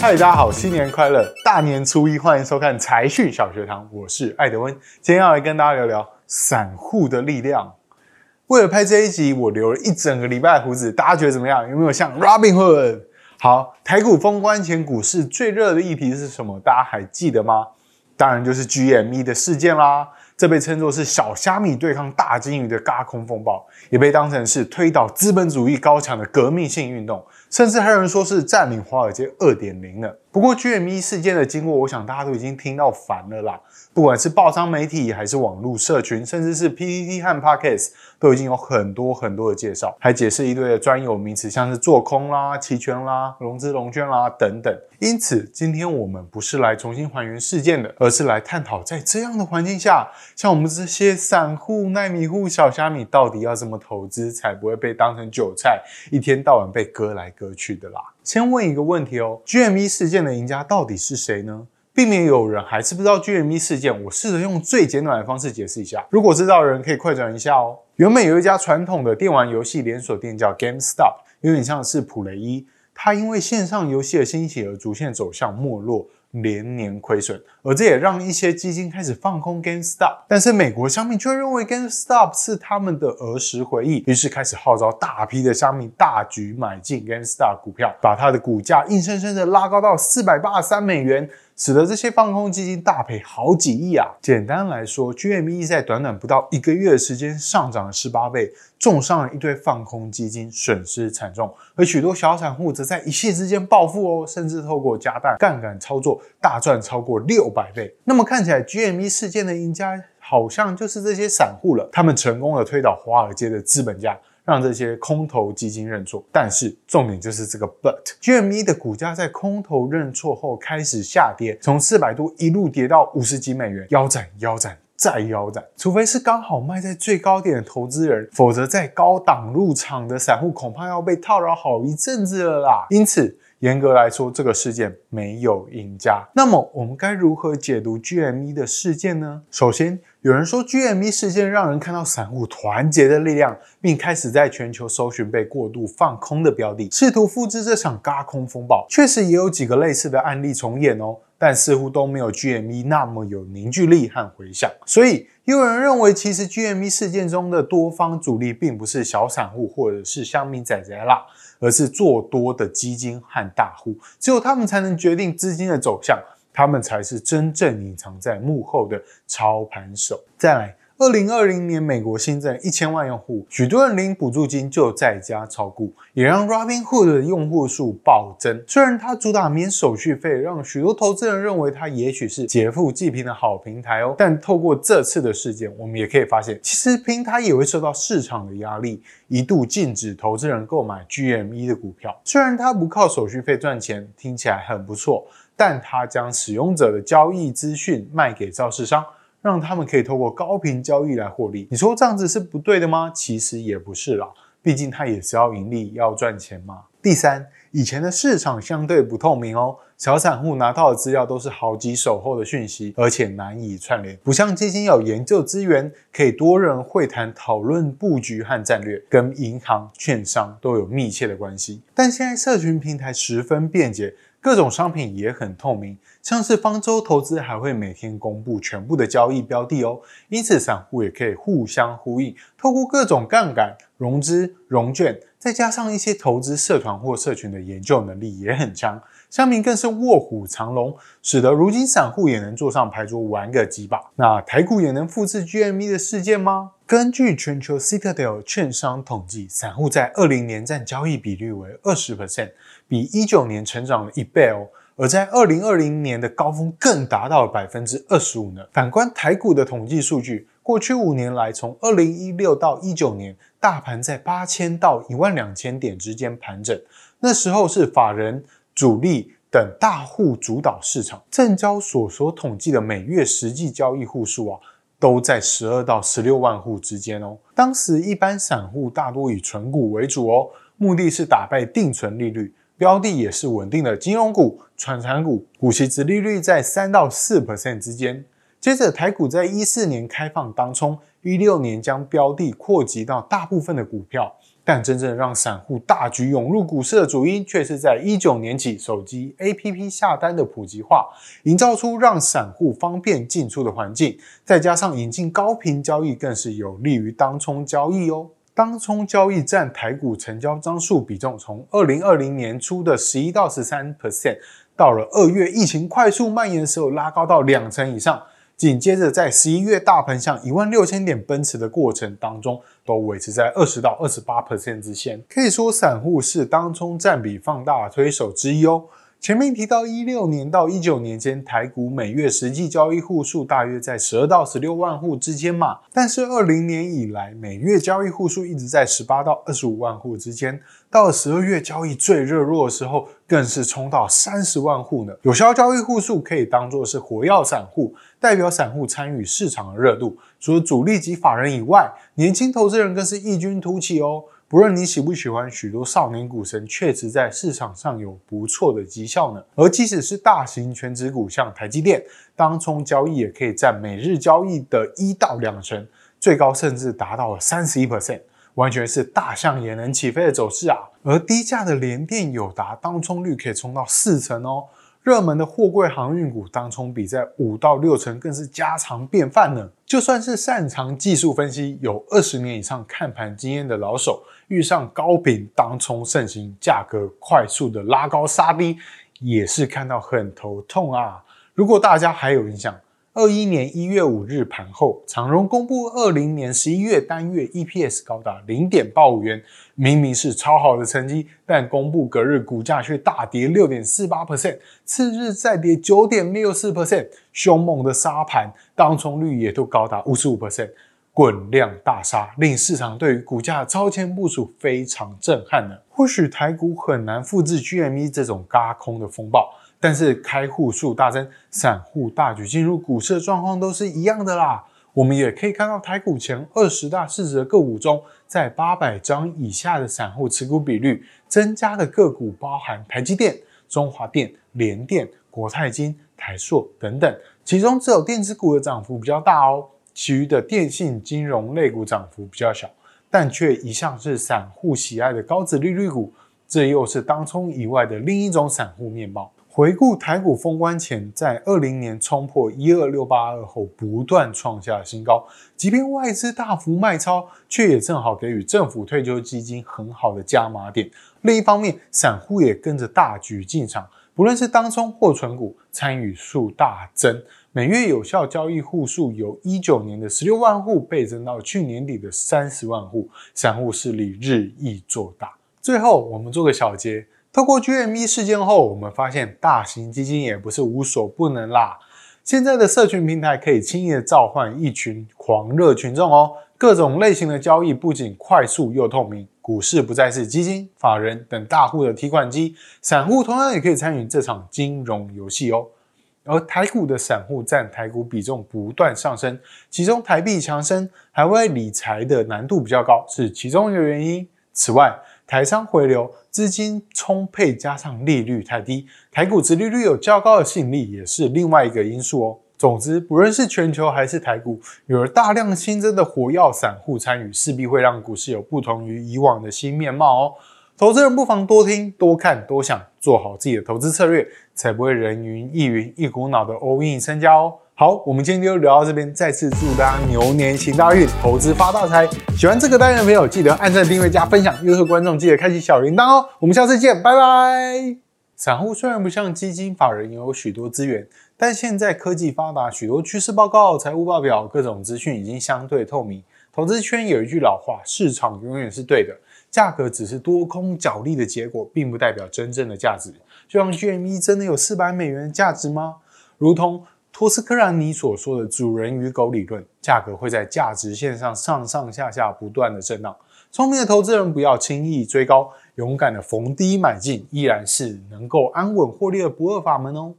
嗨，大家好，新年快乐！大年初一，欢迎收看财讯小学堂，我是艾德温，今天要来跟大家聊聊散户的力量。为了拍这一集，我留了一整个礼拜的胡子，大家觉得怎么样？有没有像 Robinhood？好，台股封关前，股市最热的议题是什么？大家还记得吗？当然就是 GME 的事件啦。这被称作是小虾米对抗大鲸鱼的轧空风暴，也被当成是推倒资本主义高墙的革命性运动，甚至还有人说是占领华尔街二点零呢。不过 GME 事件的经过，我想大家都已经听到烦了啦。不管是报章媒体，还是网络社群，甚至是 PPT 和 Pockets，都已经有很多很多的介绍，还解释一堆的专有名词，像是做空啦、期权啦、融资融券啦等等。因此，今天我们不是来重新还原事件的，而是来探讨在这样的环境下，像我们这些散户、奈米户、小虾米，到底要怎么投资，才不会被当成韭菜，一天到晚被割来割去的啦。先问一个问题哦，GME 事件的赢家到底是谁呢？避免有人还是不知道 GME 事件，我试着用最简短的方式解释一下。如果知道的人可以快转一下哦。原本有一家传统的电玩游戏连锁店叫 GameStop，有点像是普雷伊，它因为线上游戏的兴起而逐渐走向没落。连年亏损，而这也让一些基金开始放空 GameStop。但是美国商民却认为 GameStop 是他们的儿时回忆，于是开始号召大批的商民大举买进 GameStop 股票，把它的股价硬生生的拉高到四百八十三美元。使得这些放空基金大赔好几亿啊！简单来说，GME 在短短不到一个月的时间上涨了十八倍，重伤了一堆放空基金，损失惨重。而许多小散户则在一夕之间暴富哦，甚至透过加大杠杆操作，大赚超过六百倍。那么看起来，GME 事件的赢家好像就是这些散户了，他们成功的推倒华尔街的资本家。让这些空头基金认错，但是重点就是这个 but，GME 的股价在空头认错后开始下跌，从四百多一路跌到五十几美元，腰斩腰斩再腰斩。除非是刚好卖在最高点的投资人，否则在高档入场的散户恐怕要被套牢好一阵子了啦。因此，严格来说，这个事件没有赢家。那么，我们该如何解读 GME 的事件呢？首先，有人说 GME 事件让人看到散户团结的力量，并开始在全球搜寻被过度放空的标的，试图复制这场轧空风暴。确实也有几个类似的案例重演哦，但似乎都没有 GME 那么有凝聚力和回响。所以，也有人认为，其实 GME 事件中的多方主力并不是小散户或者是乡民仔仔啦，而是做多的基金和大户，只有他们才能决定资金的走向。他们才是真正隐藏在幕后的操盘手。再来，二零二零年美国新增一千万用户，许多人领补助金就在家炒股，也让 Robinhood 的用户数暴增。虽然它主打免手续费，让许多投资人认为它也许是劫富济贫的好平台哦。但透过这次的事件，我们也可以发现，其实平台也会受到市场的压力，一度禁止投资人购买 GME 的股票。虽然它不靠手续费赚钱，听起来很不错。但它将使用者的交易资讯卖给造市商，让他们可以透过高频交易来获利。你说这样子是不对的吗？其实也不是啦，毕竟他也是要盈利、要赚钱嘛。第三，以前的市场相对不透明哦，小散户拿到的资料都是好几手后的讯息，而且难以串联，不像基金有研究资源，可以多人会谈讨论布局和战略，跟银行、券商都有密切的关系。但现在社群平台十分便捷。各种商品也很透明，像是方舟投资还会每天公布全部的交易标的哦，因此散户也可以互相呼应，透过各种杠杆、融资、融券，再加上一些投资社团或社群的研究能力也很强，乡民更是卧虎藏龙，使得如今散户也能坐上牌桌玩个几把。那台股也能复制 GME 的事件吗？根据全球 Citadel 券商统计，散户在二零年占交易比率为二十 percent，比一九年成长了一倍哦。而在二零二零年的高峰更达到了百分之二十五呢。反观台股的统计数据，过去五年来，从二零一六到一九年，大盘在八千到一万两千点之间盘整，那时候是法人、主力等大户主导市场。证交所所统计的每月实际交易户数啊。都在十二到十六万户之间哦。当时一般散户大多以存股为主哦，目的是打败定存利率，标的也是稳定的金融股、传产股，股息殖利率在三到四 percent 之间。接着台股在一四年开放当冲，一六年将标的扩及到大部分的股票，但真正让散户大举涌入股市的主因，却是在一九年起手机 APP 下单的普及化，营造出让散户方便进出的环境。再加上引进高频交易，更是有利于当冲交易哦。当冲交易占台股成交张数比重，从二零二零年初的十一到十三 percent，到了二月疫情快速蔓延的时候，拉高到两成以上。紧接着，在十一月大盘向一万六千点奔驰的过程当中，都维持在二十到二十八 percent 之间。可以说，散户是当中占比放大推手之一哦。前面提到，一六年到一九年间，台股每月实际交易户数大约在十二到十六万户之间嘛。但是二零年以来，每月交易户数一直在十八到二十五万户之间。到了十二月交易最热络的时候，更是冲到三十万户呢。有效交易户数可以当作是活跃散户，代表散户参与市场的热度。除了主力及法人以外，年轻投资人更是异军突起哦。不论你喜不喜欢，许多少年股神确实在市场上有不错的绩效呢。而即使是大型全职股，像台积电，当冲交易也可以占每日交易的一到两成，最高甚至达到了三十一 percent，完全是大象也能起飞的走势啊。而低价的联电、友达，当冲率可以冲到四成哦。热门的货柜航运股当冲比在五到六成，更是家常便饭呢。就算是擅长技术分析、有二十年以上看盘经验的老手，遇上高频当冲盛行、价格快速的拉高杀低，也是看到很头痛啊。如果大家还有印象，二一年一月五日盘后，长荣公布二零年十一月单月 EPS 高达零点八五元，明明是超好的成绩，但公布隔日股价却大跌六点四八 percent，次日再跌九点六四 percent，凶猛的杀盘，当冲率也都高达五十五 percent，滚量大杀，令市场对于股价的超前部署非常震撼呢。或许台股很难复制 GME 这种轧空的风暴。但是开户数大增，散户大举进入股市的状况都是一样的啦。我们也可以看到台股前二十大市值的个股中，在八百张以下的散户持股比率增加的个股，包含台积电、中华电、联电、国泰金、台硕等等。其中只有电子股的涨幅比较大哦，其余的电信、金融类股涨幅比较小，但却一向是散户喜爱的高值利率股。这又是当冲以外的另一种散户面貌。回顾台股封关前，在二零年冲破一二六八二后，不断创下新高。即便外资大幅卖超，却也正好给予政府退休基金很好的加码点。另一方面，散户也跟着大举进场，不论是当冲或存股，参与数大增。每月有效交易户数由一九年的十六万户倍增到去年底的三十万户，散户势力日益做大。最后，我们做个小结。透过 GME 事件后，我们发现大型基金也不是无所不能啦。现在的社群平台可以轻易的召唤一群狂热群众哦。各种类型的交易不仅快速又透明，股市不再是基金、法人等大户的提款机，散户同样也可以参与这场金融游戏哦。而台股的散户占台股比重不断上升，其中台币强升，海外理财的难度比较高，是其中一个原因。此外，台商回流，资金充沛，加上利率太低，台股殖利率有较高的吸引力，也是另外一个因素哦。总之，不论是全球还是台股，有了大量新增的活跃散户参与，势必会让股市有不同于以往的新面貌哦。投资人不妨多听、多看、多想，做好自己的投资策略，才不会人云亦云，一股脑的 all in 身家哦。好，我们今天就聊到这边。再次祝大家牛年行大运，投资发大财。喜欢这个单元的朋友，记得按赞、订阅、加分享。优秀观众记得开启小铃铛哦。我们下次见，拜拜。散户虽然不像基金、法人拥有许多资源，但现在科技发达，许多趋势报告、财务报表、各种资讯已经相对透明。投资圈有一句老话：市场永远是对的，价格只是多空角力的结果，并不代表真正的价值。就像 GME 真的有四百美元的价值吗？如同托斯克兰尼所说的“主人与狗理论”，价格会在价值线上上上下下不断的震荡。聪明的投资人不要轻易追高，勇敢的逢低买进，依然是能够安稳获利的不二法门哦。